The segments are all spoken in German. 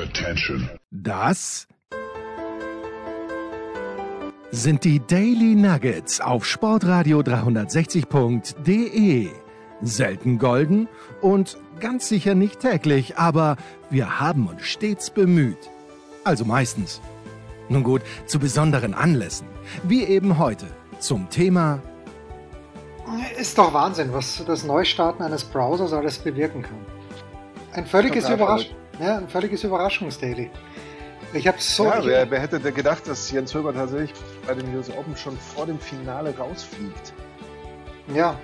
Attention. Das sind die Daily Nuggets auf Sportradio 360.de. Selten golden und ganz sicher nicht täglich, aber wir haben uns stets bemüht. Also meistens. Nun gut, zu besonderen Anlässen, wie eben heute zum Thema Ist doch Wahnsinn, was das Neustarten eines Browsers alles bewirken kann. Ein völliges, Total Überrasch ja, ein völliges Überraschungsdaily. Ich habe so. ja, wer, wer hätte denn gedacht, dass Jens Höber tatsächlich bei den US Open schon vor dem Finale rausfliegt? ja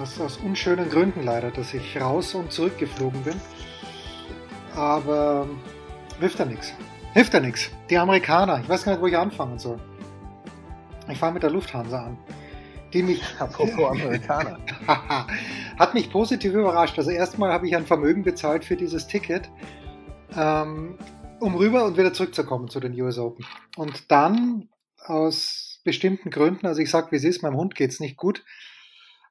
aus, aus unschönen Gründen leider, dass ich raus und zurückgeflogen bin. Aber hilft ja nichts. Hilft ja nichts. Die Amerikaner, ich weiß gar nicht, wo ich anfangen soll. Ich fange mit der Lufthansa an. Die mich Apropos Amerikaner. Hat mich positiv überrascht. Also erstmal habe ich ein Vermögen bezahlt für dieses Ticket, ähm, um rüber und wieder zurückzukommen zu den US Open. Und dann aus bestimmten Gründen, also ich sage, wie es ist, meinem Hund geht's nicht gut,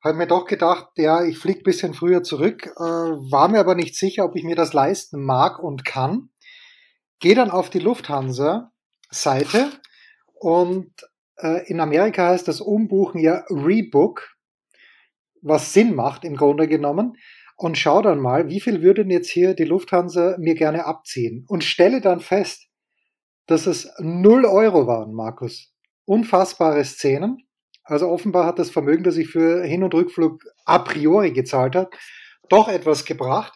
habe mir doch gedacht, ja, ich fliege bisschen früher zurück, äh, war mir aber nicht sicher, ob ich mir das leisten mag und kann. Gehe dann auf die Lufthansa-Seite und äh, in Amerika heißt das Umbuchen ja Rebook, was Sinn macht im Grunde genommen. Und schau dann mal, wie viel würde denn jetzt hier die Lufthansa mir gerne abziehen? Und stelle dann fest, dass es 0 Euro waren, Markus. Unfassbare Szenen. Also offenbar hat das Vermögen, das ich für Hin- und Rückflug a priori gezahlt habe, doch etwas gebracht.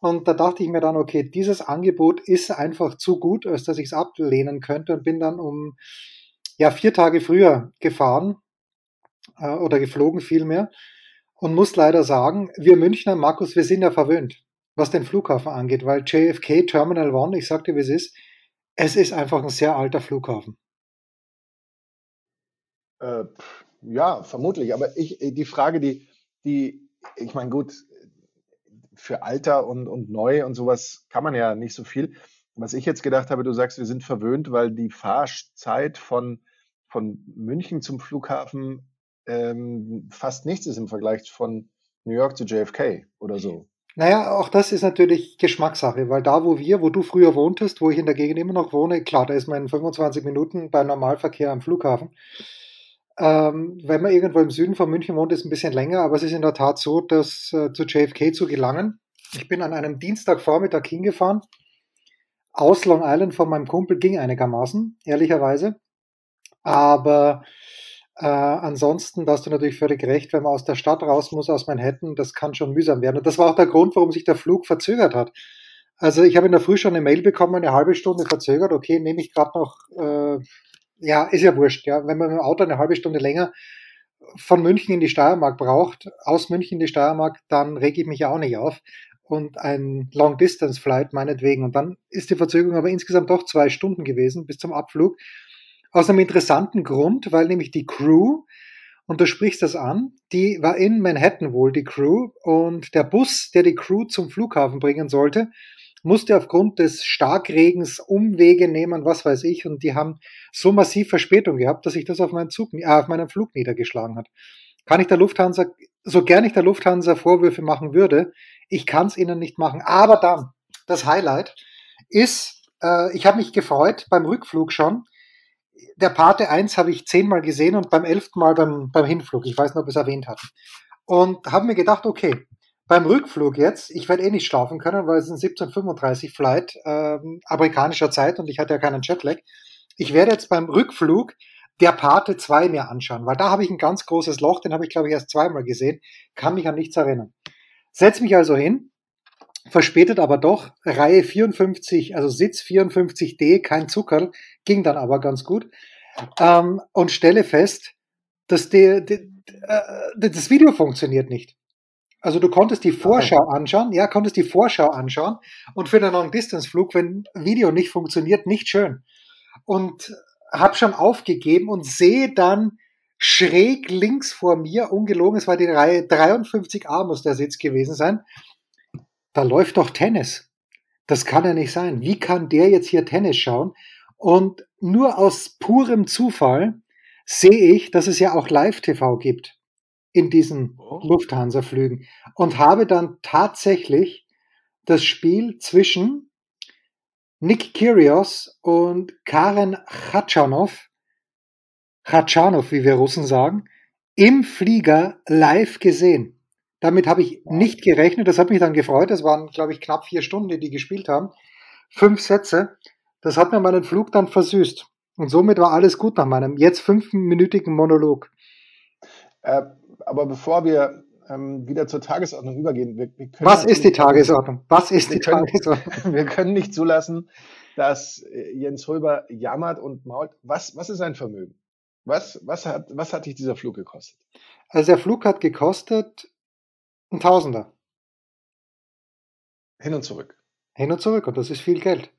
Und da dachte ich mir dann, okay, dieses Angebot ist einfach zu gut, als dass ich es ablehnen könnte und bin dann um ja, vier Tage früher gefahren äh, oder geflogen vielmehr und muss leider sagen, wir Münchner, Markus, wir sind ja verwöhnt, was den Flughafen angeht, weil JFK Terminal One, ich sagte, wie es ist, es ist einfach ein sehr alter Flughafen. Äh, ja, vermutlich. Aber ich, die Frage, die, die, ich meine, gut, für Alter und, und neu und sowas kann man ja nicht so viel. Was ich jetzt gedacht habe, du sagst, wir sind verwöhnt, weil die Fahrzeit von, von München zum Flughafen ähm, fast nichts ist im Vergleich von New York zu JFK oder so. Naja, auch das ist natürlich Geschmackssache, weil da, wo wir, wo du früher wohntest, wo ich in der Gegend immer noch wohne, klar, da ist man in 25 Minuten bei Normalverkehr am Flughafen. Ähm, wenn man irgendwo im Süden von München wohnt, ist es ein bisschen länger, aber es ist in der Tat so, dass äh, zu JFK zu gelangen. Ich bin an einem Dienstagvormittag hingefahren. Aus Long Island von meinem Kumpel ging einigermaßen, ehrlicherweise. Aber äh, ansonsten, da hast du natürlich völlig recht, wenn man aus der Stadt raus muss, aus Manhattan, das kann schon mühsam werden. Und das war auch der Grund, warum sich der Flug verzögert hat. Also ich habe in der Früh schon eine Mail bekommen, eine halbe Stunde verzögert. Okay, nehme ich gerade noch, äh, ja, ist ja wurscht. Ja, wenn man mit dem Auto eine halbe Stunde länger von München in die Steiermark braucht, aus München in die Steiermark, dann reg ich mich ja auch nicht auf. Und ein Long-Distance-Flight meinetwegen. Und dann ist die Verzögerung aber insgesamt doch zwei Stunden gewesen bis zum Abflug. Aus einem interessanten Grund, weil nämlich die Crew, und du sprichst das an, die war in Manhattan wohl, die Crew, und der Bus, der die Crew zum Flughafen bringen sollte, musste aufgrund des Starkregens Umwege nehmen, was weiß ich, und die haben so massiv Verspätung gehabt, dass sich das auf meinen Zug, äh, auf meinen Flug niedergeschlagen hat. Kann ich der Lufthansa, so gern ich der Lufthansa Vorwürfe machen würde, ich kann es ihnen nicht machen. Aber dann, das Highlight ist, äh, ich habe mich gefreut beim Rückflug schon. Der Pate 1 habe ich zehnmal gesehen und beim elften Mal beim, beim Hinflug. Ich weiß nicht, ob wir es erwähnt hatten. Und habe mir gedacht, okay, beim Rückflug jetzt, ich werde eh nicht schlafen können, weil es ist ein 1735 Flight ähm, amerikanischer Zeit und ich hatte ja keinen Jetlag. Ich werde jetzt beim Rückflug der Pate 2 mir anschauen, weil da habe ich ein ganz großes Loch, den habe ich glaube ich erst zweimal gesehen, kann mich an nichts erinnern. Setz mich also hin, verspätet aber doch, Reihe 54, also Sitz 54D, kein Zuckerl, ging dann aber ganz gut, ähm, und stelle fest, dass die, die, äh, das Video funktioniert nicht. Also du konntest die Vorschau anschauen, ja, konntest die Vorschau anschauen und für den Long-Distance-Flug, wenn Video nicht funktioniert, nicht schön. Und habe schon aufgegeben und sehe dann schräg links vor mir, ungelogen, es war die Reihe 53a muss der Sitz gewesen sein, da läuft doch Tennis. Das kann ja nicht sein. Wie kann der jetzt hier Tennis schauen? Und nur aus purem Zufall sehe ich, dass es ja auch Live-TV gibt in diesen Oh. Lufthansa-Flügen und habe dann tatsächlich das Spiel zwischen Nick Kyrgios und Karen Khachanov, Khachanov, wie wir Russen sagen, im Flieger live gesehen. Damit habe ich nicht gerechnet. Das hat mich dann gefreut. Das waren, glaube ich, knapp vier Stunden, die die gespielt haben. Fünf Sätze. Das hat mir meinen Flug dann versüßt. Und somit war alles gut nach meinem jetzt fünfminütigen Monolog. Äh, aber bevor wir ähm, wieder zur Tagesordnung übergehen, wir, wir Was ist die Tagesordnung? Was ist die können, Tagesordnung? Wir können nicht zulassen, dass äh, Jens Röber jammert und mault. Was, was ist sein Vermögen? Was, was, hat, was hat dich dieser Flug gekostet? Also der Flug hat gekostet ein Tausender. Hin und zurück. Hin und zurück und das ist viel Geld.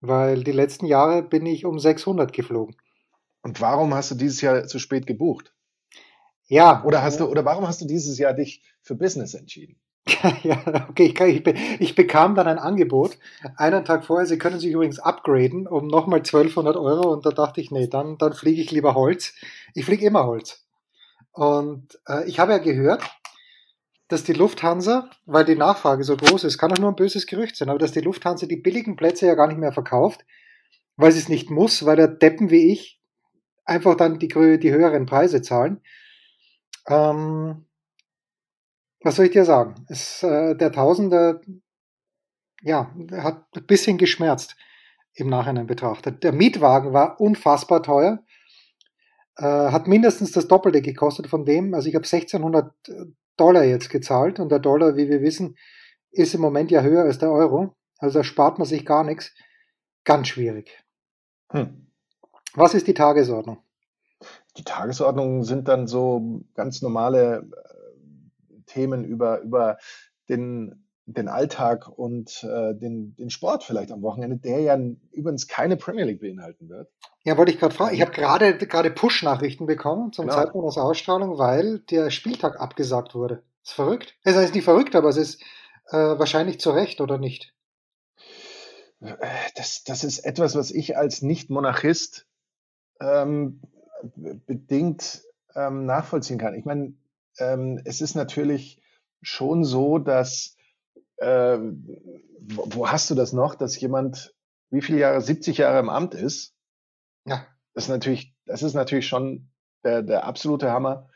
Weil die letzten Jahre bin ich um 600 geflogen. Und warum hast du dieses Jahr zu spät gebucht? Ja. Oder hast du, oder warum hast du dieses Jahr dich für Business entschieden? ja, okay, ich, ich, ich, bekam dann ein Angebot, einen Tag vorher, Sie können sich übrigens upgraden um nochmal 1200 Euro und da dachte ich, nee, dann, dann fliege ich lieber Holz. Ich fliege immer Holz. Und äh, ich habe ja gehört, dass die Lufthansa, weil die Nachfrage so groß ist, kann auch nur ein böses Gerücht sein, aber dass die Lufthansa die billigen Plätze ja gar nicht mehr verkauft, weil sie es nicht muss, weil der Deppen wie ich einfach dann die, die höheren Preise zahlen. Ähm, was soll ich dir sagen? Es, äh, der Tausender, ja, hat ein bisschen geschmerzt im Nachhinein betrachtet. Der Mietwagen war unfassbar teuer, äh, hat mindestens das Doppelte gekostet von dem. Also ich habe 1600 Dollar jetzt gezahlt und der Dollar, wie wir wissen, ist im Moment ja höher als der Euro. Also da spart man sich gar nichts. Ganz schwierig. Hm. Was ist die Tagesordnung? Die Tagesordnungen sind dann so ganz normale äh, Themen über, über den, den Alltag und äh, den, den Sport vielleicht am Wochenende, der ja übrigens keine Premier League beinhalten wird. Ja, wollte ich gerade fragen. Ich habe gerade gerade Push-Nachrichten bekommen zum genau. Zeitpunkt der Ausstrahlung, weil der Spieltag abgesagt wurde. Ist verrückt. Es ist nicht verrückt, aber es ist äh, wahrscheinlich zu Recht, oder nicht? Das, das ist etwas, was ich als Nicht-Monarchist ähm, bedingt ähm, nachvollziehen kann. Ich meine, ähm, es ist natürlich schon so, dass äh, wo, wo, hast du das noch, dass jemand wie viele Jahre, 70 Jahre im Amt ist? Ja. Das ist natürlich, das ist natürlich schon der, der absolute Hammer.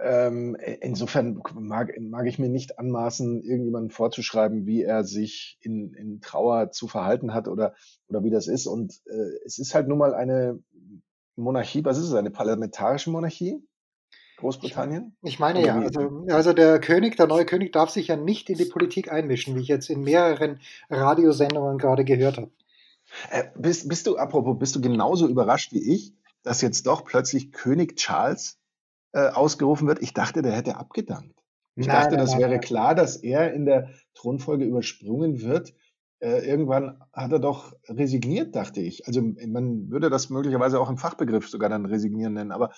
Ähm, insofern mag, mag ich mir nicht anmaßen, irgendjemanden vorzuschreiben, wie er sich in, in Trauer zu verhalten hat oder, oder wie das ist. Und äh, es ist halt nun mal eine Monarchie, was ist es, eine parlamentarische Monarchie? Großbritannien? Ich meine ja, also, also der König, der neue König darf sich ja nicht in die Politik einmischen, wie ich jetzt in mehreren Radiosendungen gerade gehört habe. Äh, bist, bist du, apropos, bist du genauso überrascht wie ich, dass jetzt doch plötzlich König Charles äh, ausgerufen wird? Ich dachte, der hätte abgedankt. Ich nein, dachte, nein, das nein, wäre klar, dass er in der Thronfolge übersprungen wird äh, irgendwann hat er doch resigniert, dachte ich. Also man würde das möglicherweise auch im Fachbegriff sogar dann resignieren nennen, aber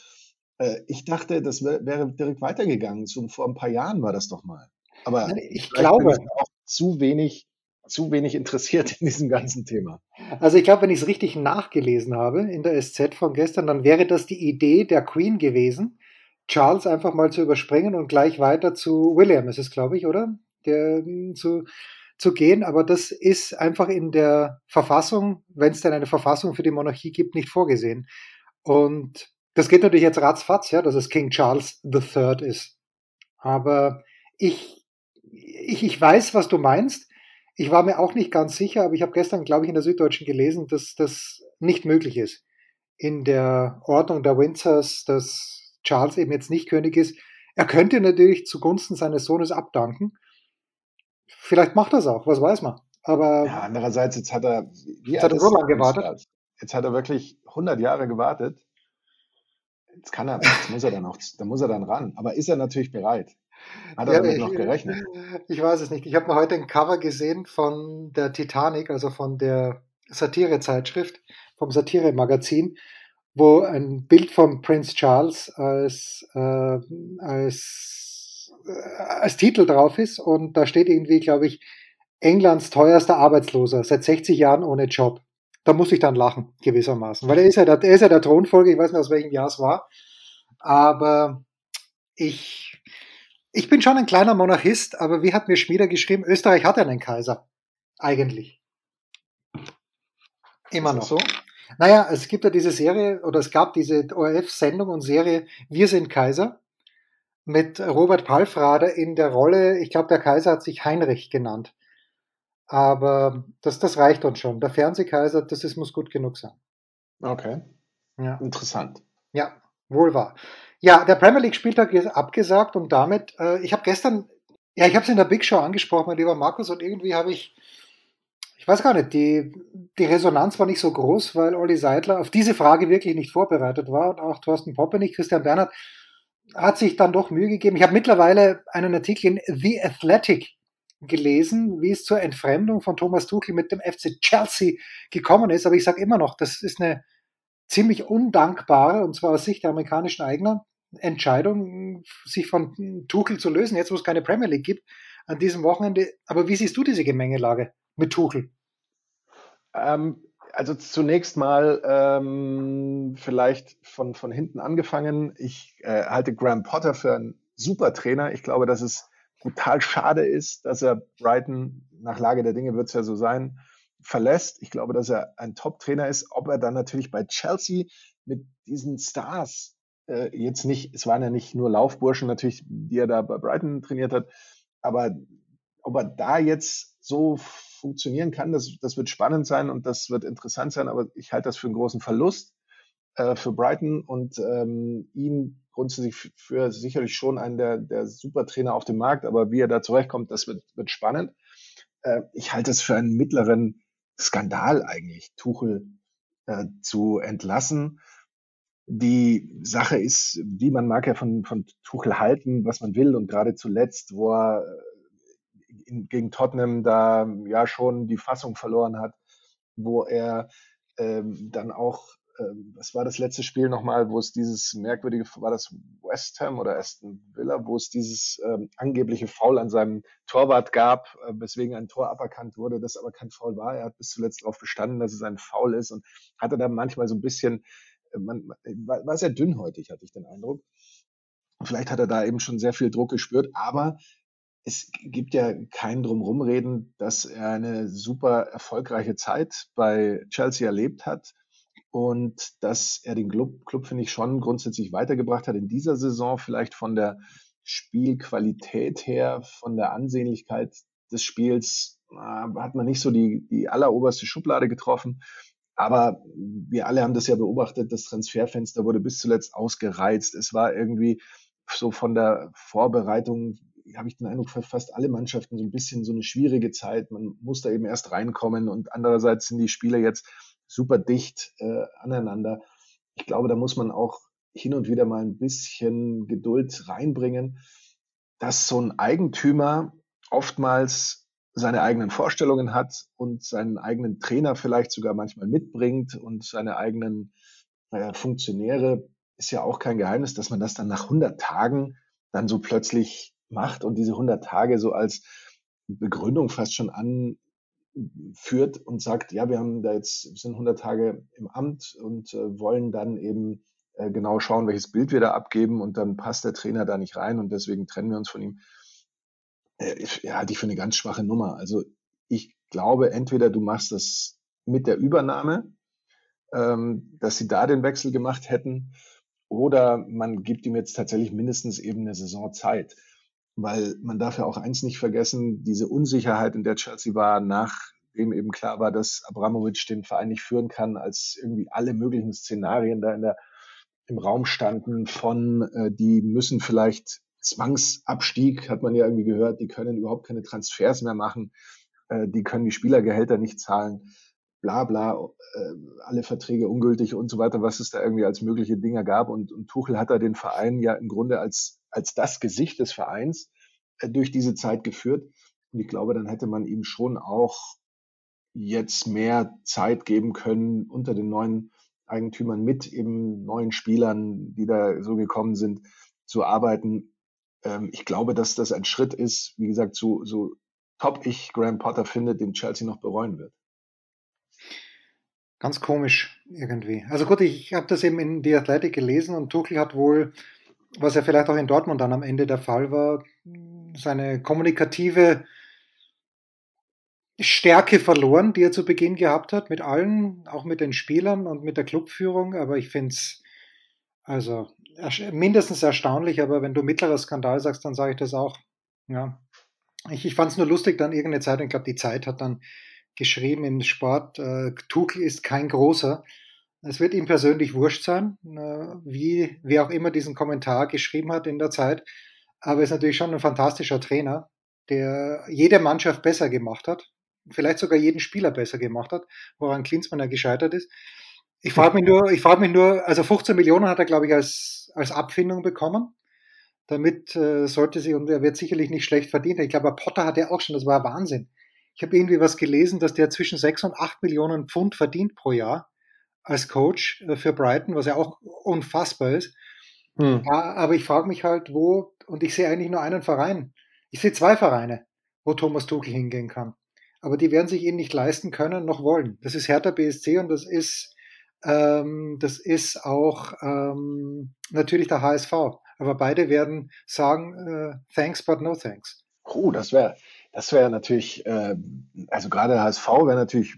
äh, ich dachte, das wär, wäre direkt weitergegangen. So vor ein paar Jahren war das doch mal. Aber ich glaube ich auch zu wenig zu wenig interessiert in diesem ganzen Thema. Also ich glaube, wenn ich es richtig nachgelesen habe in der SZ von gestern, dann wäre das die Idee der Queen gewesen, Charles einfach mal zu überspringen und gleich weiter zu William, ist es, glaube ich, oder? Der zu zu gehen, aber das ist einfach in der Verfassung, wenn es denn eine Verfassung für die Monarchie gibt, nicht vorgesehen. Und das geht natürlich jetzt ratzfatz, ja, dass es King Charles III ist. Aber ich, ich, ich weiß, was du meinst. Ich war mir auch nicht ganz sicher, aber ich habe gestern, glaube ich, in der Süddeutschen gelesen, dass das nicht möglich ist. In der Ordnung der Windsors, dass Charles eben jetzt nicht König ist. Er könnte natürlich zugunsten seines Sohnes abdanken, Vielleicht macht er es auch, was weiß man. Aber ja, andererseits, jetzt hat er, wie jetzt hat er so lange gewartet. Jetzt hat er wirklich 100 Jahre gewartet. Jetzt kann er, jetzt muss er dann auch, da muss er dann ran. Aber ist er natürlich bereit? Hat er ja, damit ich, noch gerechnet? Ich weiß es nicht. Ich habe mir heute ein Cover gesehen von der Titanic, also von der Satirezeitschrift, vom Satire-Magazin, wo ein Bild von Prince Charles als, äh, als als Titel drauf ist und da steht irgendwie, glaube ich, Englands teuerster Arbeitsloser, seit 60 Jahren ohne Job. Da muss ich dann lachen, gewissermaßen. Weil er ist ja der, er ist ja der Thronfolger, ich weiß nicht, aus welchem Jahr es war. Aber ich, ich bin schon ein kleiner Monarchist, aber wie hat mir Schmieder geschrieben, Österreich hat einen Kaiser. Eigentlich. Immer noch. so? Naja, es gibt ja diese Serie, oder es gab diese ORF-Sendung und Serie Wir sind Kaiser mit Robert Palfrader in der Rolle, ich glaube, der Kaiser hat sich Heinrich genannt. Aber das, das reicht uns schon. Der Fernsehkaiser, das ist, muss gut genug sein. Okay. Ja. Interessant. Ja, wohl wahr. Ja, der Premier League Spieltag ist abgesagt und damit, äh, ich habe gestern, ja, ich habe es in der Big Show angesprochen, mein lieber Markus, und irgendwie habe ich ich weiß gar nicht, die, die Resonanz war nicht so groß, weil Olli Seidler auf diese Frage wirklich nicht vorbereitet war und auch Thorsten Poppe nicht. Christian Bernhard hat sich dann doch Mühe gegeben. Ich habe mittlerweile einen Artikel in The Athletic gelesen, wie es zur Entfremdung von Thomas Tuchel mit dem FC Chelsea gekommen ist. Aber ich sage immer noch, das ist eine ziemlich undankbare, und zwar aus Sicht der amerikanischen Eigner, Entscheidung, sich von Tuchel zu lösen, jetzt wo es keine Premier League gibt, an diesem Wochenende. Aber wie siehst du diese Gemengelage mit Tuchel? Ähm, also zunächst mal ähm, vielleicht von, von hinten angefangen. Ich äh, halte Graham Potter für einen super Trainer. Ich glaube, dass es brutal schade ist, dass er Brighton, nach Lage der Dinge wird es ja so sein, verlässt. Ich glaube, dass er ein Top-Trainer ist. Ob er dann natürlich bei Chelsea mit diesen Stars äh, jetzt nicht, es waren ja nicht nur Laufburschen natürlich, die er da bei Brighton trainiert hat, aber ob er da jetzt so funktionieren kann, das, das wird spannend sein und das wird interessant sein, aber ich halte das für einen großen Verlust äh, für Brighton und ähm, ihn grundsätzlich für sicherlich schon einen der, der Supertrainer auf dem Markt, aber wie er da zurechtkommt, das wird, wird spannend. Äh, ich halte es für einen mittleren Skandal eigentlich, Tuchel äh, zu entlassen. Die Sache ist, wie man mag ja von, von Tuchel halten, was man will und gerade zuletzt, wo er in, gegen Tottenham da ja schon die Fassung verloren hat, wo er ähm, dann auch, was war das letzte Spiel nochmal, wo es dieses merkwürdige, war das West Ham oder Aston Villa, wo es dieses ähm, angebliche Foul an seinem Torwart gab, äh, weswegen ein Tor aberkannt wurde, das aber kein Foul war. Er hat bis zuletzt darauf bestanden, dass es ein Foul ist und hatte da manchmal so ein bisschen, äh, man, war, war sehr dünnhäutig, hatte ich den Eindruck. Vielleicht hat er da eben schon sehr viel Druck gespürt, aber es gibt ja kein Drumrumreden, dass er eine super erfolgreiche Zeit bei Chelsea erlebt hat und dass er den Club, Club finde ich, schon grundsätzlich weitergebracht hat in dieser Saison, vielleicht von der Spielqualität her, von der Ansehnlichkeit des Spiels, äh, hat man nicht so die, die alleroberste Schublade getroffen. Aber wir alle haben das ja beobachtet, das Transferfenster wurde bis zuletzt ausgereizt. Es war irgendwie so von der Vorbereitung habe ich den Eindruck, für fast alle Mannschaften so ein bisschen so eine schwierige Zeit. Man muss da eben erst reinkommen und andererseits sind die Spieler jetzt super dicht äh, aneinander. Ich glaube, da muss man auch hin und wieder mal ein bisschen Geduld reinbringen, dass so ein Eigentümer oftmals seine eigenen Vorstellungen hat und seinen eigenen Trainer vielleicht sogar manchmal mitbringt und seine eigenen naja, Funktionäre, ist ja auch kein Geheimnis, dass man das dann nach 100 Tagen dann so plötzlich macht und diese 100 Tage so als Begründung fast schon anführt und sagt, ja, wir haben da jetzt, sind 100 Tage im Amt und äh, wollen dann eben äh, genau schauen, welches Bild wir da abgeben und dann passt der Trainer da nicht rein und deswegen trennen wir uns von ihm. Äh, ja, halte ich für eine ganz schwache Nummer. Also ich glaube, entweder du machst das mit der Übernahme, ähm, dass sie da den Wechsel gemacht hätten, oder man gibt ihm jetzt tatsächlich mindestens eben eine Saison Zeit weil man darf ja auch eins nicht vergessen, diese Unsicherheit, in der Chelsea war, nachdem eben klar war, dass Abramovic den Verein nicht führen kann, als irgendwie alle möglichen Szenarien da in der, im Raum standen von, äh, die müssen vielleicht Zwangsabstieg, hat man ja irgendwie gehört, die können überhaupt keine Transfers mehr machen, äh, die können die Spielergehälter nicht zahlen, bla bla, äh, alle Verträge ungültig und so weiter, was es da irgendwie als mögliche Dinge gab. Und, und Tuchel hat da den Verein ja im Grunde als als das Gesicht des Vereins äh, durch diese Zeit geführt. Und ich glaube, dann hätte man ihm schon auch jetzt mehr Zeit geben können unter den neuen Eigentümern mit eben neuen Spielern, die da so gekommen sind, zu arbeiten. Ähm, ich glaube, dass das ein Schritt ist, wie gesagt, so, so top ich Graham Potter finde, den Chelsea noch bereuen wird. Ganz komisch irgendwie. Also gut, ich habe das eben in The Athletic gelesen und Tuchel hat wohl was ja vielleicht auch in Dortmund dann am Ende der Fall war, seine kommunikative Stärke verloren, die er zu Beginn gehabt hat, mit allen, auch mit den Spielern und mit der Clubführung. Aber ich finde es also mindestens erstaunlich. Aber wenn du mittlerer Skandal sagst, dann sage ich das auch. Ja. Ich, ich fand es nur lustig, dann irgendeine Zeit, ich glaube, die Zeit hat dann geschrieben im Sport, äh, Tuchel ist kein großer. Es wird ihm persönlich wurscht sein, äh, wie wer auch immer diesen Kommentar geschrieben hat in der Zeit. Aber er ist natürlich schon ein fantastischer Trainer, der jede Mannschaft besser gemacht hat, vielleicht sogar jeden Spieler besser gemacht hat, woran Klinsmann ja gescheitert ist. Ich frage mich nur, ich frage mich nur, also 15 Millionen hat er, glaube ich, als, als Abfindung bekommen. Damit äh, sollte sie, und er wird sicherlich nicht schlecht verdient. Ich glaube, Potter hat er auch schon, das war Wahnsinn. Ich habe irgendwie was gelesen, dass der zwischen 6 und 8 Millionen Pfund verdient pro Jahr als Coach äh, für Brighton, was ja auch unfassbar ist. Hm. Aber ich frage mich halt, wo, und ich sehe eigentlich nur einen Verein. Ich sehe zwei Vereine, wo Thomas Tuchel hingehen kann. Aber die werden sich ihn nicht leisten können noch wollen. Das ist Hertha BSC und das ist, ähm, das ist auch ähm, natürlich der HSV. Aber beide werden sagen, äh, thanks, but no thanks. Oh, das wäre das wäre natürlich, äh, also gerade HSV wäre natürlich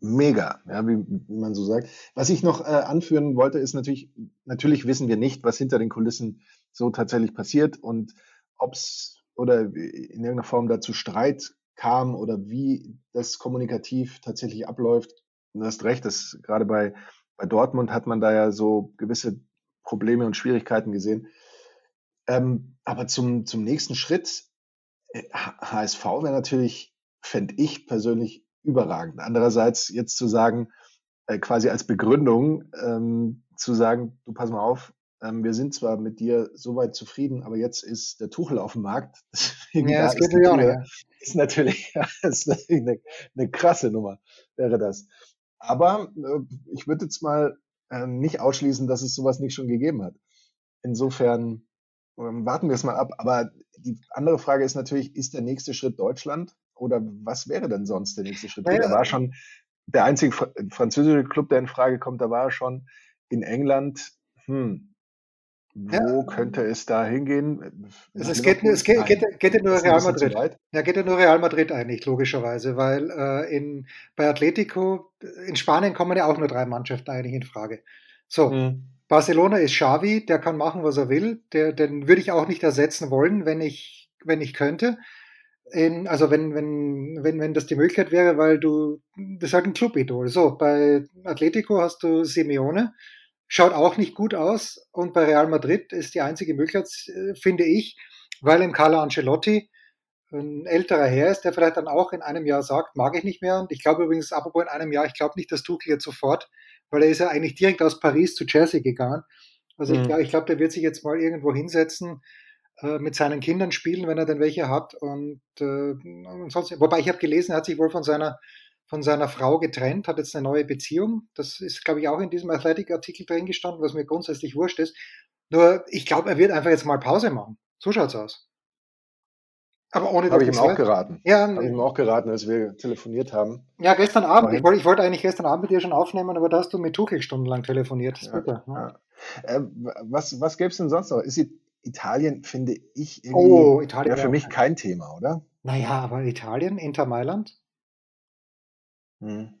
mega, ja, wie, wie, man so sagt. Was ich noch äh, anführen wollte, ist natürlich, natürlich wissen wir nicht, was hinter den Kulissen so tatsächlich passiert und ob es oder in irgendeiner Form dazu Streit kam oder wie das kommunikativ tatsächlich abläuft. Du hast recht, dass gerade bei, bei Dortmund hat man da ja so gewisse Probleme und Schwierigkeiten gesehen. Ähm, aber zum, zum nächsten Schritt HSV äh, wäre natürlich, fände ich persönlich überragend. Andererseits jetzt zu sagen, äh, quasi als Begründung ähm, zu sagen, du pass mal auf, ähm, wir sind zwar mit dir soweit zufrieden, aber jetzt ist der Tuchel auf dem Markt. Deswegen ja, das da geht ist, auch, ja. ist natürlich, ja, ist natürlich eine, eine krasse Nummer, wäre das. Aber äh, ich würde jetzt mal äh, nicht ausschließen, dass es sowas nicht schon gegeben hat. Insofern warten wir es mal ab. Aber die andere Frage ist natürlich, ist der nächste Schritt Deutschland oder was wäre denn sonst der nächste Schritt? Da war schon der einzige französische Club, der in Frage kommt, da war er schon in England. Hm, wo ja. könnte es da hingehen? Also es geht, es geht, geht, geht ja nur Real Madrid. Ja, geht ja nur Real Madrid eigentlich, logischerweise, weil äh, in, bei Atletico, in Spanien kommen ja auch nur drei Mannschaften eigentlich in Frage. So, hm. Barcelona ist Xavi, der kann machen, was er will. Der, den würde ich auch nicht ersetzen wollen, wenn ich, wenn ich könnte. In, also wenn, wenn, wenn, wenn das die Möglichkeit wäre, weil du, das ist halt ein Clubidol. So, bei Atletico hast du Simeone, schaut auch nicht gut aus. Und bei Real Madrid ist die einzige Möglichkeit, äh, finde ich, weil im Carlo Ancelotti ein älterer Herr ist, der vielleicht dann auch in einem Jahr sagt, mag ich nicht mehr. Und ich glaube übrigens, apropos in einem Jahr, ich glaube nicht, dass Tuchel jetzt sofort weil er ist ja eigentlich direkt aus Paris zu Chelsea gegangen. Also mhm. ich, ich glaube, der wird sich jetzt mal irgendwo hinsetzen, äh, mit seinen Kindern spielen, wenn er denn welche hat. Und, äh, und sonst, wobei ich habe gelesen, er hat sich wohl von seiner von seiner Frau getrennt, hat jetzt eine neue Beziehung. Das ist, glaube ich, auch in diesem Athletic-Artikel drin gestanden, was mir grundsätzlich wurscht ist. Nur, ich glaube, er wird einfach jetzt mal Pause machen. So schaut's aus. Aber ohne Habe ich ihm auch geraten. Ja, habe ich ihm auch geraten, als wir telefoniert haben. Ja, gestern Abend. Ich wollte, ich wollte eigentlich gestern Abend mit dir schon aufnehmen, aber da hast du mit Tuchel stundenlang telefoniert. Ja, bitter. Ja. Äh, was was gäbe es denn sonst noch? Ist Italien, finde ich, irgendwie oh, Italien, für mich kein Thema, oder? Naja, aber Italien, Inter Mailand? Hm.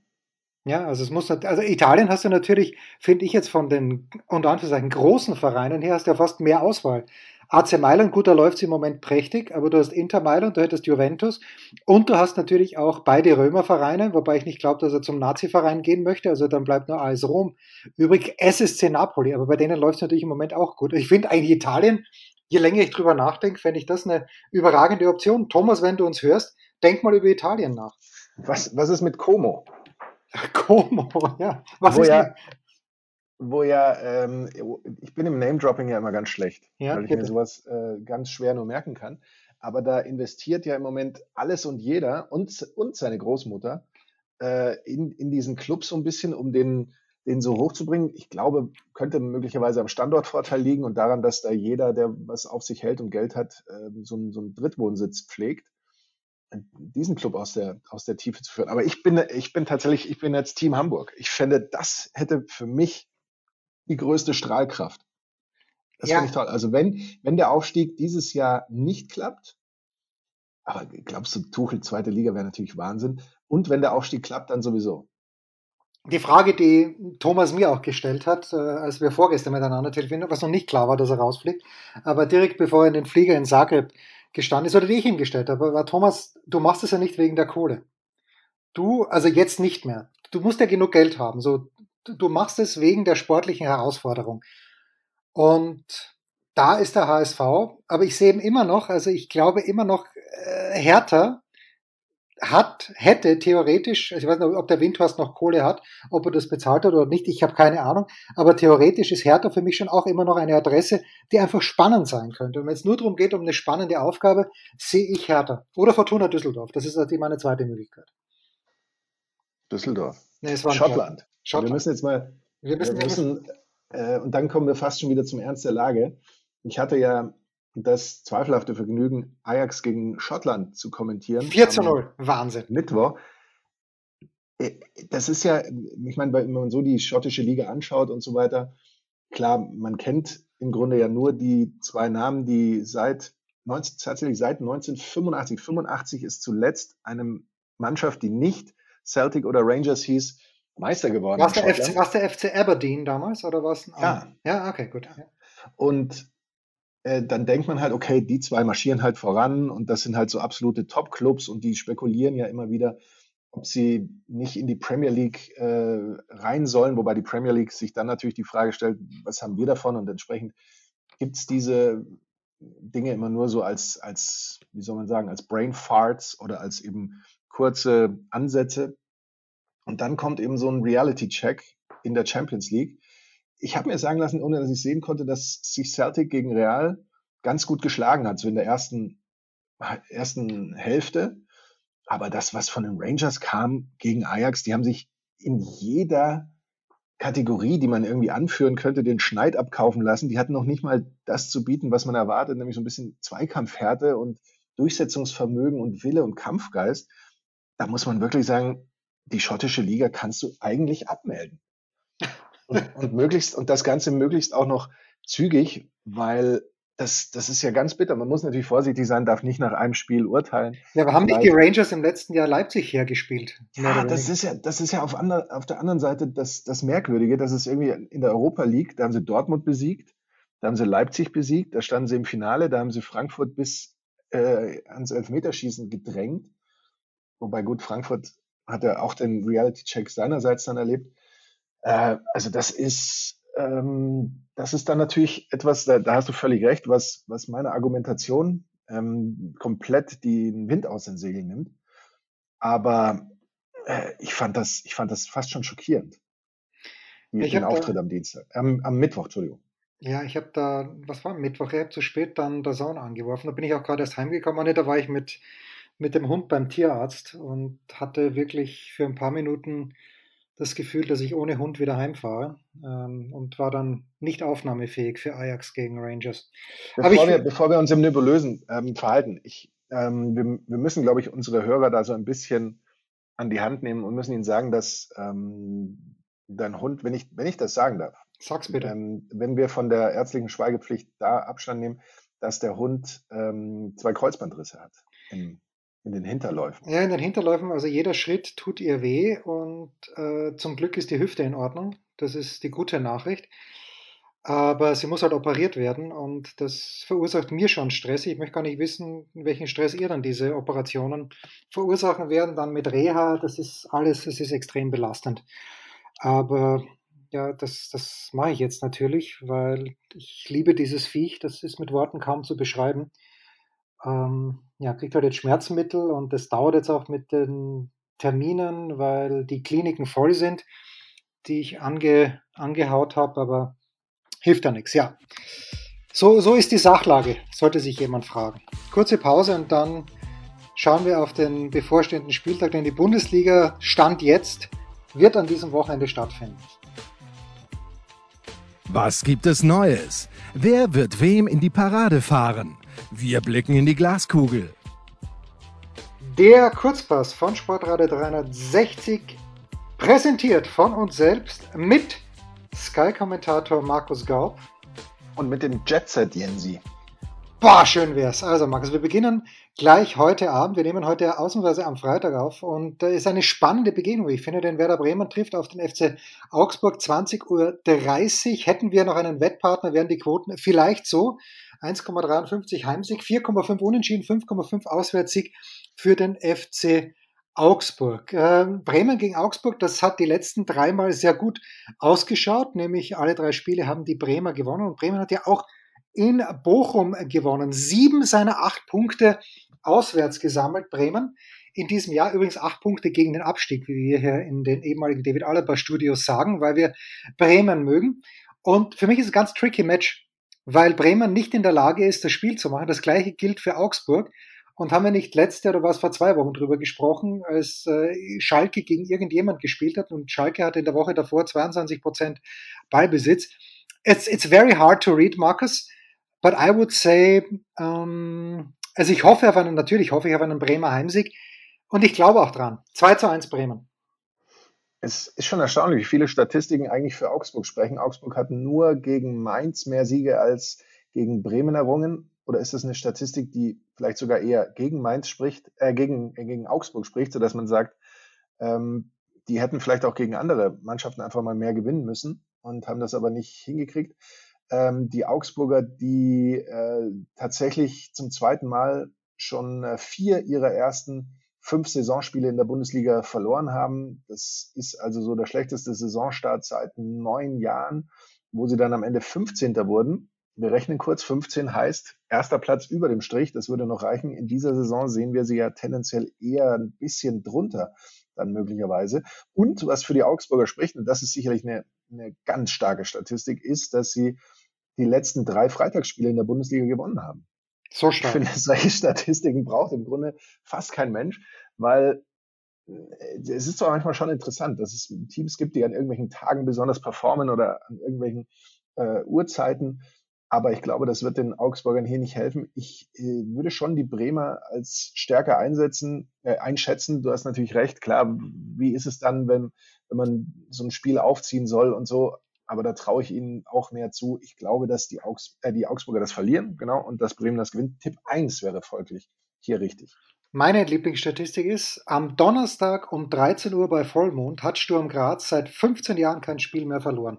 Ja, also es muss, also Italien hast du natürlich, finde ich jetzt von den unter Anführungszeichen großen Vereinen her, hast du ja fast mehr Auswahl. AC Mailand, gut, da läuft es im Moment prächtig, aber du hast Inter Mailand, du hättest Juventus und du hast natürlich auch beide Römervereine, wobei ich nicht glaube, dass er zum Nazi-Verein gehen möchte, also dann bleibt nur AS Rom übrig. SSC Napoli, aber bei denen läuft es natürlich im Moment auch gut. Ich finde eigentlich Italien, je länger ich drüber nachdenke, fände ich das eine überragende Option. Thomas, wenn du uns hörst, denk mal über Italien nach. Was, was ist mit Como? Como, ja. Was Wo ist ja, wo ja, ähm, ich bin im Name-Dropping ja immer ganz schlecht, ja, weil ich bitte. mir sowas äh, ganz schwer nur merken kann. Aber da investiert ja im Moment alles und jeder und, und seine Großmutter äh, in, in diesen Club so ein bisschen, um den, den so hochzubringen. Ich glaube, könnte möglicherweise am Standortvorteil liegen und daran, dass da jeder, der was auf sich hält und Geld hat, äh, so, so einen Drittwohnsitz pflegt diesen Club aus der, aus der Tiefe zu führen. Aber ich bin, ich bin tatsächlich, ich bin jetzt Team Hamburg. Ich fände, das hätte für mich die größte Strahlkraft. Das ja. finde ich toll. Also wenn, wenn der Aufstieg dieses Jahr nicht klappt, Aber glaubst du, Tuchel, zweite Liga wäre natürlich Wahnsinn. Und wenn der Aufstieg klappt, dann sowieso. Die Frage, die Thomas mir auch gestellt hat, äh, als wir vorgestern miteinander telefoniert was noch nicht klar war, dass er rausfliegt, aber direkt bevor er in den Flieger in Zagreb gestanden ist, oder die ich ihm gestellt habe, war Thomas, du machst es ja nicht wegen der Kohle. Du, also jetzt nicht mehr. Du musst ja genug Geld haben. So, du machst es wegen der sportlichen Herausforderung. Und da ist der HSV, aber ich sehe ihn immer noch, also ich glaube immer noch, äh, Hertha hat, hätte theoretisch, also ich weiß nicht, ob der Windhorst noch Kohle hat, ob er das bezahlt hat oder nicht, ich habe keine Ahnung, aber theoretisch ist Hertha für mich schon auch immer noch eine Adresse, die einfach spannend sein könnte. Und wenn es nur darum geht, um eine spannende Aufgabe, sehe ich Hertha. Oder Fortuna Düsseldorf, das ist natürlich meine zweite Möglichkeit. Düsseldorf. Nee, es war Schottland. Schottland. Wir müssen jetzt mal, Wir müssen, wir müssen äh, und dann kommen wir fast schon wieder zum Ernst der Lage. Ich hatte ja das zweifelhafte Vergnügen, Ajax gegen Schottland zu kommentieren. 4 zu 0, Wahnsinn. Mittwoch. Äh, Das ist ja, ich meine, wenn man so die schottische Liga anschaut und so weiter, klar, man kennt im Grunde ja nur die zwei Namen, die seit 19, tatsächlich seit 1985, 85 ist zuletzt eine Mannschaft, die nicht Celtic oder Rangers hieß, Meister geworden. War es der. FC, Aberdeen damals oder was? Ja. Ja, okay, gut. Ja. Und äh, dann denkt man halt, okay, die zwei marschieren halt voran und das sind halt so absolute Top-Clubs und die spekulieren ja immer wieder, ob sie nicht in die Premier League äh, rein sollen, wobei die Premier League sich dann natürlich die Frage stellt, was haben wir davon? Und entsprechend gibt es diese Dinge immer nur so als, als, wie soll man sagen, als Brain Farts oder als eben kurze Ansätze. Und dann kommt eben so ein Reality-Check in der Champions League. Ich habe mir sagen lassen, ohne dass ich sehen konnte, dass sich Celtic gegen Real ganz gut geschlagen hat, so in der ersten, ersten Hälfte. Aber das, was von den Rangers kam gegen Ajax, die haben sich in jeder Kategorie, die man irgendwie anführen könnte, den Schneid abkaufen lassen. Die hatten noch nicht mal das zu bieten, was man erwartet, nämlich so ein bisschen Zweikampfhärte und Durchsetzungsvermögen und Wille und Kampfgeist. Da muss man wirklich sagen, die schottische Liga kannst du eigentlich abmelden. Und, und möglichst, und das Ganze möglichst auch noch zügig, weil das, das ist ja ganz bitter. Man muss natürlich vorsichtig sein, darf nicht nach einem Spiel urteilen. Ja, aber haben nicht die Rangers im letzten Jahr Leipzig hergespielt? Ja, das ist ja, das ist ja auf, ander, auf der anderen Seite das, das Merkwürdige, dass es irgendwie in der Europa League, da haben sie Dortmund besiegt, da haben sie Leipzig besiegt, da standen sie im Finale, da haben sie Frankfurt bis äh, ans Elfmeterschießen gedrängt. Wobei gut, Frankfurt hat ja auch den Reality-Check seinerseits dann erlebt. Äh, also das ist, ähm, das ist dann natürlich etwas, da, da hast du völlig recht, was, was meine Argumentation ähm, komplett den Wind aus den Segeln nimmt. Aber äh, ich fand das, ich fand das fast schon schockierend. Ich den hab da- Auftritt am Dienstag, am, am Mittwoch, Entschuldigung. Ja, ich habe da, was war Mittwoch, ich habe zu spät dann der Sauna angeworfen. Da bin ich auch gerade erst heimgekommen. Nee, da war ich mit, mit dem Hund beim Tierarzt und hatte wirklich für ein paar Minuten das Gefühl, dass ich ohne Hund wieder heimfahre ähm, und war dann nicht aufnahmefähig für Ajax gegen Rangers. Bevor, ich- wir, bevor wir uns im Nebulösen ähm, verhalten, ich, ähm, wir, wir müssen, glaube ich, unsere Hörer da so ein bisschen an die Hand nehmen und müssen ihnen sagen, dass ähm, dein Hund, wenn ich, wenn ich das sagen darf, Sag's bitte. ähm, wenn wir von der ärztlichen Schweigepflicht da Abstand nehmen, dass der Hund ähm, zwei Kreuzbandrisse hat in, in den Hinterläufen. Ja, in den Hinterläufen, also jeder Schritt tut ihr weh und äh, zum Glück ist die Hüfte in Ordnung. Das ist die gute Nachricht. Aber sie muss halt operiert werden und das verursacht mir schon Stress. Ich möchte gar nicht wissen, welchen Stress ihr dann diese Operationen verursachen werden, dann mit Reha. Das ist alles, das ist extrem belastend. Aber ja, das, das mache ich jetzt natürlich, weil ich liebe dieses Viech. Das ist mit Worten kaum zu beschreiben ähm, ja, kriegt halt jetzt Schmerzmittel und das dauert jetzt auch mit den Terminen, weil die Kliniken voll sind, die ich ange, angehaut habe, aber hilft ja nichts. Ja, so, so ist die Sachlage, sollte sich jemand fragen. Kurze Pause und dann schauen wir auf den bevorstehenden Spieltag, denn die Bundesliga Stand jetzt wird an diesem Wochenende stattfinden. Was gibt es Neues? Wer wird wem in die Parade fahren? Wir blicken in die Glaskugel. Der Kurzpass von Sportradio 360, präsentiert von uns selbst mit Sky-Kommentator Markus Gaub. Und mit dem Jetset Jensi. Boah, schön wär's. Also, Markus, wir beginnen gleich heute Abend. Wir nehmen heute ausnahmsweise am Freitag auf und da ist eine spannende Begegnung. Ich finde, den Werder Bremen trifft auf den FC Augsburg 20.30 Uhr. Hätten wir noch einen Wettpartner, wären die Quoten vielleicht so. 1,53 Heimsieg, 4,5 Unentschieden, 5,5 Auswärtssieg für den FC Augsburg. Äh, Bremen gegen Augsburg, das hat die letzten dreimal sehr gut ausgeschaut, nämlich alle drei Spiele haben die Bremer gewonnen und Bremen hat ja auch in Bochum gewonnen. Sieben seiner acht Punkte auswärts gesammelt, Bremen. In diesem Jahr übrigens acht Punkte gegen den Abstieg, wie wir hier in den ehemaligen David Alaba Studios sagen, weil wir Bremen mögen. Und für mich ist es ein ganz tricky Match, weil Bremen nicht in der Lage ist, das Spiel zu machen. Das gleiche gilt für Augsburg. Und haben wir nicht letzte oder was vor zwei Wochen drüber gesprochen, als äh, Schalke gegen irgendjemand gespielt hat und Schalke hatte in der Woche davor 22 Prozent Ballbesitz. It's, it's very hard to read, Marcus. But I would say, ähm, also ich hoffe auf einen, natürlich hoffe ich auf einen Bremer Heimsieg und ich glaube auch dran. 2 zu 1 Bremen. Es ist schon erstaunlich, wie viele Statistiken eigentlich für Augsburg sprechen. Augsburg hat nur gegen Mainz mehr Siege als gegen Bremen errungen. Oder ist das eine Statistik, die vielleicht sogar eher gegen Mainz spricht, äh, gegen, äh, gegen Augsburg spricht, sodass man sagt, ähm, die hätten vielleicht auch gegen andere Mannschaften einfach mal mehr gewinnen müssen und haben das aber nicht hingekriegt ähm, die Augsburger, die äh, tatsächlich zum zweiten Mal schon äh, vier ihrer ersten fünf Saisonspiele in der Bundesliga verloren haben. Das ist also so der schlechteste Saisonstart seit neun Jahren, wo sie dann am Ende 15. wurden. Wir rechnen kurz, 15 heißt erster Platz über dem Strich, das würde noch reichen. In dieser Saison sehen wir sie ja tendenziell eher ein bisschen drunter, dann möglicherweise. Und was für die Augsburger spricht, und das ist sicherlich eine, eine ganz starke Statistik, ist, dass sie die letzten drei Freitagsspiele in der Bundesliga gewonnen haben. So stark. Ich finde, solche Statistiken braucht im Grunde fast kein Mensch, weil äh, es ist zwar manchmal schon interessant, dass es Teams gibt, die an irgendwelchen Tagen besonders performen oder an irgendwelchen äh, Uhrzeiten, aber ich glaube, das wird den Augsburgern hier nicht helfen. Ich äh, würde schon die Bremer als stärker einsetzen, äh, einschätzen. Du hast natürlich recht, klar, wie ist es dann, wenn, wenn man so ein Spiel aufziehen soll und so aber da traue ich ihnen auch mehr zu. Ich glaube, dass die, Augs äh, die Augsburger das verlieren, genau, und dass Bremen das gewinnt. Tipp 1 wäre folglich hier richtig. Meine Lieblingsstatistik ist, am Donnerstag um 13 Uhr bei Vollmond hat Sturm Graz seit 15 Jahren kein Spiel mehr verloren.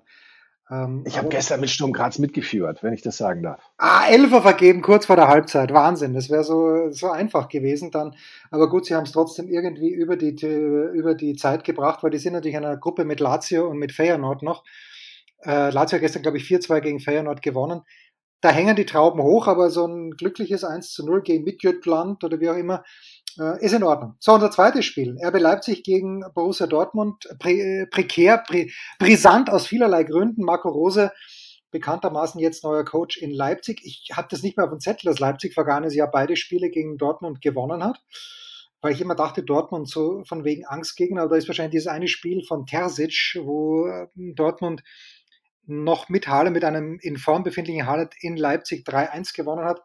Ähm, ich habe gestern mit Sturm Graz mitgeführt, wenn ich das sagen darf. Ah, Elfer vergeben kurz vor der Halbzeit. Wahnsinn. Das wäre so, so einfach gewesen dann. Aber gut, sie haben es trotzdem irgendwie über die, über die Zeit gebracht, weil die sind natürlich in einer Gruppe mit Lazio und mit Feyenoord noch. Äh, Lazio hat gestern, glaube ich, 4-2 gegen Feyenoord gewonnen. Da hängen die Trauben hoch, aber so ein glückliches 1 zu 0 gegen Midtjylland oder wie auch immer äh, ist in Ordnung. So, unser zweites Spiel. RB Leipzig gegen Borussia Dortmund. Pre prekär, pre brisant aus vielerlei Gründen. Marco Rose, bekanntermaßen jetzt neuer Coach in Leipzig. Ich habe das nicht mehr auf dem Zettel, dass Leipzig vergangenes Jahr beide Spiele gegen Dortmund gewonnen hat weil ich immer dachte, Dortmund so von wegen Angstgegner, aber da ist wahrscheinlich dieses eine Spiel von Terzic, wo äh, Dortmund noch mit Haaland, mit einem in Form befindlichen Haaland in Leipzig 3-1 gewonnen hat.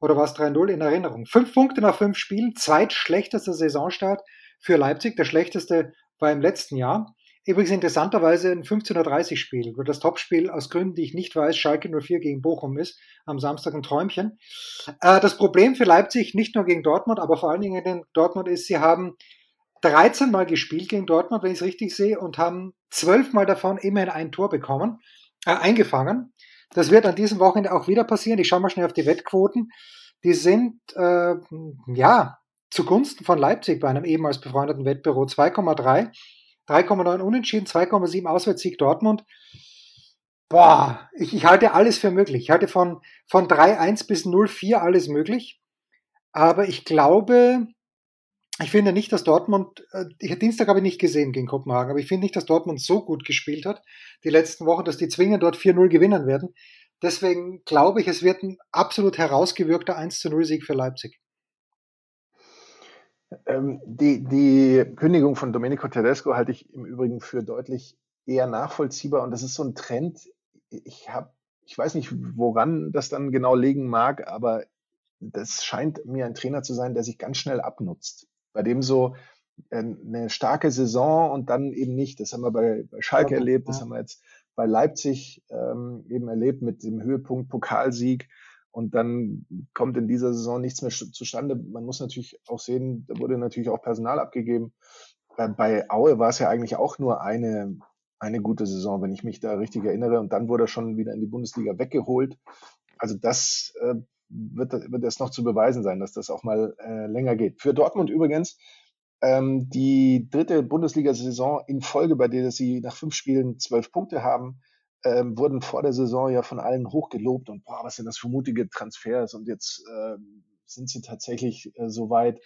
Oder war es 3-0 in Erinnerung? Fünf Punkte nach fünf Spielen, zweitschlechtester Saisonstart für Leipzig. Der schlechteste war im letzten Jahr. Übrigens interessanterweise ein 15.30 Uhr Spiel, wo das Topspiel aus Gründen, die ich nicht weiß, Schalke 04 gegen Bochum ist, am Samstag ein Träumchen. Äh, das Problem für Leipzig, nicht nur gegen Dortmund, aber vor allen Dingen in Dortmund ist, sie haben 13 Mal gespielt gegen Dortmund, wenn ich es richtig sehe, und haben 12 Mal davon immerhin ein Tor bekommen äh, eingefangen. Das wird an diesem Wochenende auch wieder passieren. Ich schaue mal schnell auf die Wettquoten. Die sind äh, ja zugunsten von Leipzig bei einem ehemals befreundeten Wettbüro 2,3, 3,9 Unentschieden, 2,7 Auswärtssieg Dortmund. Boah, ich, ich halte alles für möglich. Ich halte von, von 3,1 bis 0,4 alles möglich. Aber ich glaube, ich finde nicht, dass Dortmund, äh, Dienstag habe ich nicht gesehen gegen Kopenhagen, aber ich finde nicht, dass Dortmund so gut gespielt hat die letzten Wochen, dass die zwingend dort 4-0 gewinnen werden. Deswegen glaube ich, es wird ein absolut herausgewirkter 1-0-Sieg für Leipzig. Ähm, die, die Kündigung von Domenico Tedesco halte ich im Übrigen für deutlich eher nachvollziehbar und das ist so ein Trend. Ich habe, ich weiß nicht, woran das dann genau liegen mag, aber das scheint mir ein Trainer zu sein, der sich ganz schnell abnutzt bei dem so äh, eine starke Saison und dann eben nicht. Das haben wir bei, bei Schalke ja, erlebt, das ja. haben wir jetzt bei Leipzig ähm, eben erlebt mit dem Höhepunkt Pokalsieg. Und dann kommt in dieser Saison nichts mehr zustande. Man muss natürlich auch sehen, da wurde natürlich auch Personal abgegeben. Bei, bei Aue war es ja eigentlich auch nur eine, eine gute Saison, wenn ich mich da richtig erinnere. Und dann wurde er schon wieder in die Bundesliga weggeholt. Also das äh, wird, wird es noch zu beweisen sein, dass das auch mal äh, länger geht. Für Dortmund übrigens ähm, die dritte Bundesliga-Saison in Folge, bei der sie nach fünf Spielen zwölf Punkte haben, ähm, wurden vor der Saison ja von allen hochgelobt und boah, was sind das für mutige Transfers und jetzt äh, sind sie tatsächlich äh, so weit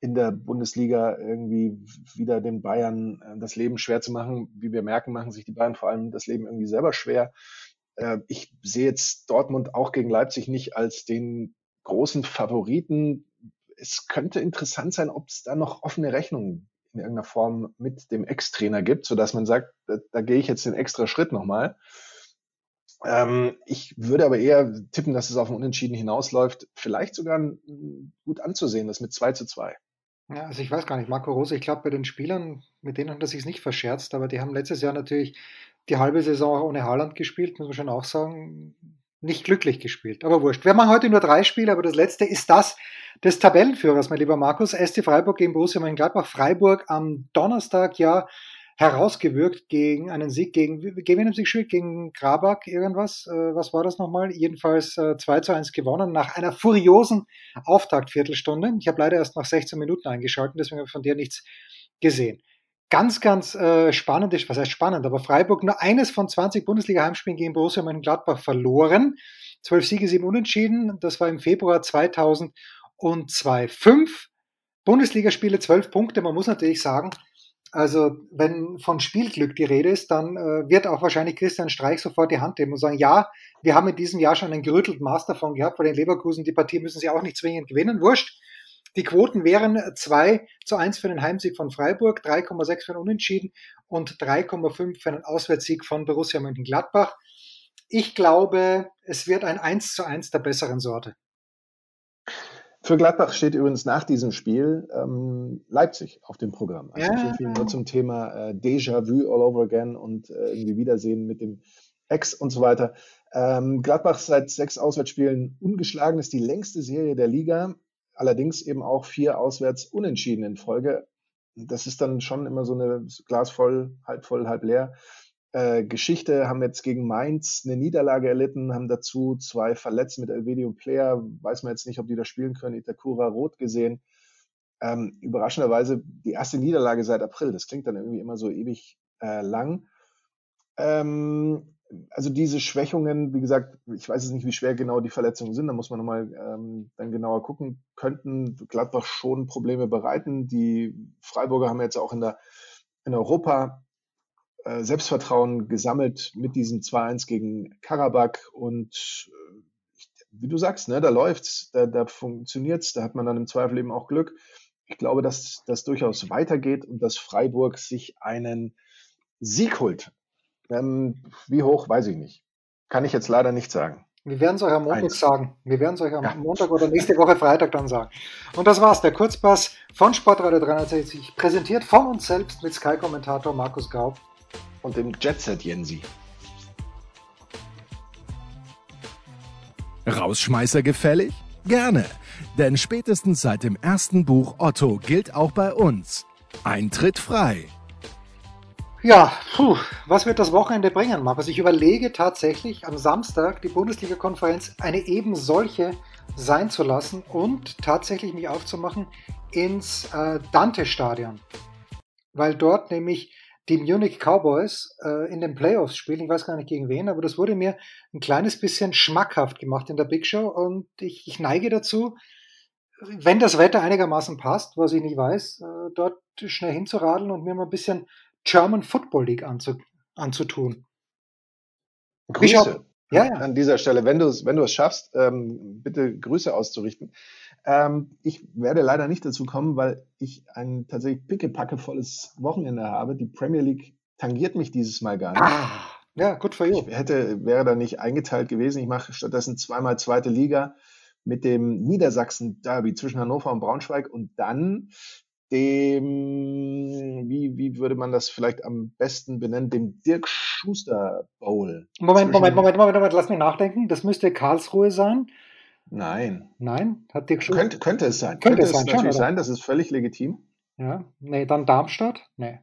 in der Bundesliga irgendwie wieder den Bayern äh, das Leben schwer zu machen. Wie wir merken, machen sich die Bayern vor allem das Leben irgendwie selber schwer. Äh, ich sehe jetzt Dortmund auch gegen Leipzig nicht als den großen Favoriten. Es könnte interessant sein, ob es da noch offene Rechnungen in irgendeiner Form mit dem Ex-Trainer gibt, sodass man sagt, da, da gehe ich jetzt den extra Schritt nochmal. Ähm, ich würde aber eher tippen, dass es auf ein Unentschieden hinausläuft. Vielleicht sogar gut anzusehen, das mit 2 zu 2. Ja, also ich weiß gar nicht, Marco Rose, ich glaube bei den Spielern, mit denen hat er sich nicht verscherzt, aber die haben letztes Jahr natürlich die halbe Saison ohne Haaland gespielt, muss man schon auch sagen. Nicht glücklich gespielt, aber wurscht. Wir machen heute nur drei Spiele, aber das letzte ist das des Tabellenführers, mein lieber Markus. SC Freiburg gegen Borussia Mönchengladbach. Freiburg am Donnerstag ja herausgewirkt gegen einen Sieg gegen, gegen wen haben sie gespielt? Gegen Grabak irgendwas? Äh, was war das nochmal? Jedenfalls äh, 2 zu 1 gewonnen nach einer furiosen Auftaktviertelstunde. Ich habe leider erst nach 16 Minuten eingeschaltet, deswegen habe ich von dir nichts gesehen ganz, ganz äh, spannend ist, was heißt spannend, aber Freiburg nur eines von 20 Bundesliga-Heimspielen gegen Borussia Mönchengladbach verloren. Zwölf Siege, sieben Unentschieden. Das war im Februar 2002. Fünf Bundesligaspiele, zwölf Punkte. Man muss natürlich sagen, also wenn von Spielglück die Rede ist, dann äh, wird auch wahrscheinlich Christian Streich sofort die Hand nehmen und sagen, ja, wir haben in diesem Jahr schon ein gerüttelt Maß davon gehabt, weil in Leverkusen die Partie müssen sie auch nicht zwingend gewinnen. Wurscht. Die Quoten wären 2 zu 1 für den Heimsieg von Freiburg, 3,6 für den Unentschieden und 3,5 für den Auswärtssieg von Borussia Mönchengladbach. Ich glaube, es wird ein 1 zu 1 der besseren Sorte. Für Gladbach steht übrigens nach diesem Spiel ähm, Leipzig auf dem Programm. Also ja. viel nur zum Thema äh, Déjà-vu all over again und äh, irgendwie Wiedersehen mit dem Ex und so weiter. Ähm, Gladbach seit sechs Auswärtsspielen ungeschlagen, ist die längste Serie der Liga allerdings eben auch vier auswärts unentschieden in Folge. Das ist dann schon immer so eine Glas voll, halb voll, halb leer. Äh, Geschichte haben jetzt gegen Mainz eine Niederlage erlitten, haben dazu zwei verletzt mit Elvedi und Player. Weiß man jetzt nicht, ob die da spielen können. Itakura rot gesehen. Ähm, überraschenderweise die erste Niederlage seit April. Das klingt dann irgendwie immer so ewig äh, lang. Ähm, also diese Schwächungen, wie gesagt, ich weiß jetzt nicht, wie schwer genau die Verletzungen sind, da muss man nochmal ähm, dann genauer gucken, könnten Gladbach schon Probleme bereiten. Die Freiburger haben jetzt auch in der in Europa äh, Selbstvertrauen gesammelt mit diesem 2-1 gegen Karabakh und äh, wie du sagst, ne, da läuft's, da, da funktioniert's, da hat man dann im Zweifel eben auch Glück. Ich glaube, dass das durchaus weitergeht und dass Freiburg sich einen Sieg holt ähm, wie hoch, weiß ich nicht. Kann ich jetzt leider nicht sagen. Wir werden es euch am Montag Eins. sagen. Wir werden es euch am ja. Montag oder nächste Woche Freitag dann sagen. Und das war's, der Kurzpass von Sportradio 360, präsentiert von uns selbst mit Sky-Kommentator Markus Gaub. Und dem Jetset Jensi. Rausschmeißer gefällig? Gerne, denn spätestens seit dem ersten Buch Otto gilt auch bei uns. Eintritt frei. Ja, puh, was wird das Wochenende bringen, Markus? Ich überlege tatsächlich am Samstag die Bundesliga-Konferenz eine eben solche sein zu lassen und tatsächlich mich aufzumachen ins äh, Dante-Stadion. Weil dort nämlich die Munich Cowboys äh, in den Playoffs spielen. Ich weiß gar nicht gegen wen, aber das wurde mir ein kleines bisschen schmackhaft gemacht in der Big Show und ich, ich neige dazu, wenn das Wetter einigermaßen passt, was ich nicht weiß, äh, dort schnell hinzuradeln und mir mal ein bisschen German Football League anzu, anzutun. Grüße hab, ja, ja. an dieser Stelle, wenn du es wenn schaffst, ähm, bitte Grüße auszurichten. Ähm, ich werde leider nicht dazu kommen, weil ich ein tatsächlich pickepackevolles Wochenende habe. Die Premier League tangiert mich dieses Mal gar nicht. Ah, ja, gut für you. Ich hätte, wäre da nicht eingeteilt gewesen. Ich mache stattdessen zweimal zweite Liga mit dem Niedersachsen-Derby zwischen Hannover und Braunschweig und dann dem, wie, wie würde man das vielleicht am besten benennen, dem Dirk Schuster Bowl. Moment, Moment, Moment, Moment, Moment, lass mich nachdenken. Das müsste Karlsruhe sein. Nein. Nein? Hat Dirk Schuster? Könnte, könnte es sein. Könnte es sein, natürlich schon, sein, das ist völlig legitim. Ja. Nee, dann Darmstadt? Nee.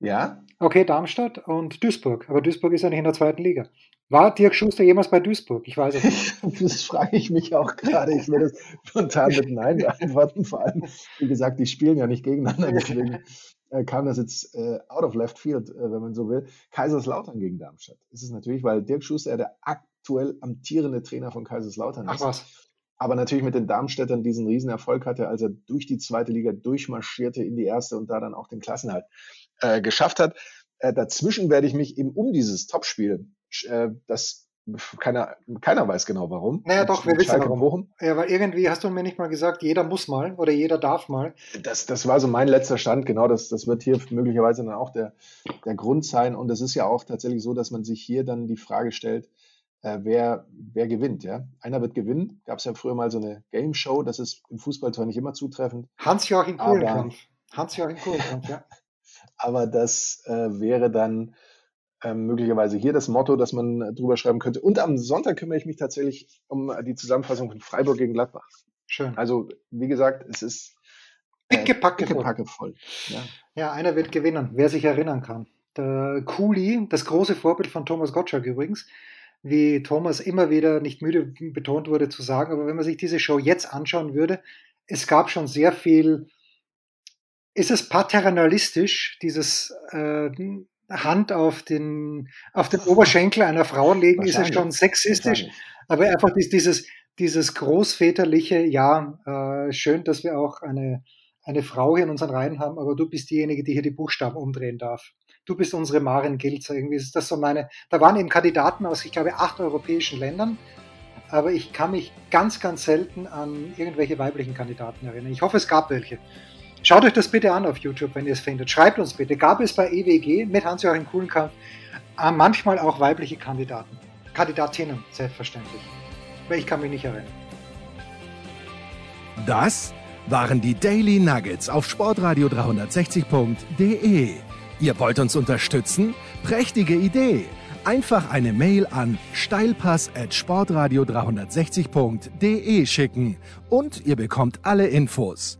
Ja, Okay, Darmstadt und Duisburg. Aber Duisburg ist ja nicht in der zweiten Liga. War Dirk Schuster jemals bei Duisburg? Ich weiß es nicht. das frage ich mich auch gerade. Ich werde das spontan mit Nein beantworten. Vor allem, wie gesagt, die spielen ja nicht gegeneinander. Deswegen äh, kam das jetzt äh, out of left field, äh, wenn man so will. Kaiserslautern gegen Darmstadt. Ist es natürlich, weil Dirk Schuster der aktuell amtierende Trainer von Kaiserslautern Ach ist. was. aber natürlich mit den Darmstädtern diesen Riesenerfolg hatte, als er durch die zweite Liga durchmarschierte in die erste und da dann auch den Klassenhalt äh, geschafft hat. Äh, dazwischen werde ich mich eben um dieses Topspiel, äh, das keiner, keiner weiß genau warum. Naja, doch, wir wissen warum. Bochum. Ja, weil irgendwie hast du mir nicht mal gesagt, jeder muss mal oder jeder darf mal. Das, das war so mein letzter Stand, genau, das, das wird hier möglicherweise dann auch der, der Grund sein. Und es ist ja auch tatsächlich so, dass man sich hier dann die Frage stellt, äh, wer, wer gewinnt. Ja? Einer wird gewinnen. Gab es ja früher mal so eine Game Show, das ist im Fußball zwar nicht immer zutreffend, Hans-Joachim Kuhlenkampf. Hans-Joachim Kuhlenkampf, ja. aber das äh, wäre dann ähm, möglicherweise hier das Motto, das man äh, drüber schreiben könnte. Und am Sonntag kümmere ich mich tatsächlich um äh, die Zusammenfassung von Freiburg gegen Gladbach. Schön. Also, wie gesagt, es ist äh, Dicke Packe dicke voll. Packe voll. Ja. Ja, einer wird gewinnen, wer sich erinnern kann. Der Kuli, das große Vorbild von Thomas Gottschalk übrigens, wie Thomas immer wieder nicht müde betont wurde zu sagen, aber wenn man sich diese Show jetzt anschauen würde, es gab schon sehr viel, ist es paternalistisch, dieses äh, Hand auf den, auf den Oberschenkel einer Frau legen, ist es schon sexistisch, aber einfach dies- dieses, dieses großväterliche, ja, äh, schön, dass wir auch eine, eine Frau hier in unseren Reihen haben, aber du bist diejenige, die hier die Buchstaben umdrehen darf. Du bist unsere Maren Gilzer. Irgendwie ist das so meine. Da waren eben Kandidaten aus, ich glaube, acht europäischen Ländern. Aber ich kann mich ganz, ganz selten an irgendwelche weiblichen Kandidaten erinnern. Ich hoffe, es gab welche. Schaut euch das bitte an auf YouTube, wenn ihr es findet. Schreibt uns bitte. Gab es bei EWG mit Hans-Joachim Kuhlenkampf äh, manchmal auch weibliche Kandidaten? Kandidatinnen, selbstverständlich. Aber ich kann mich nicht erinnern. Das waren die Daily Nuggets auf Sportradio 360.de. Ihr wollt uns unterstützen? Prächtige Idee! Einfach eine Mail an steilpass at sportradio 360.de schicken und ihr bekommt alle Infos.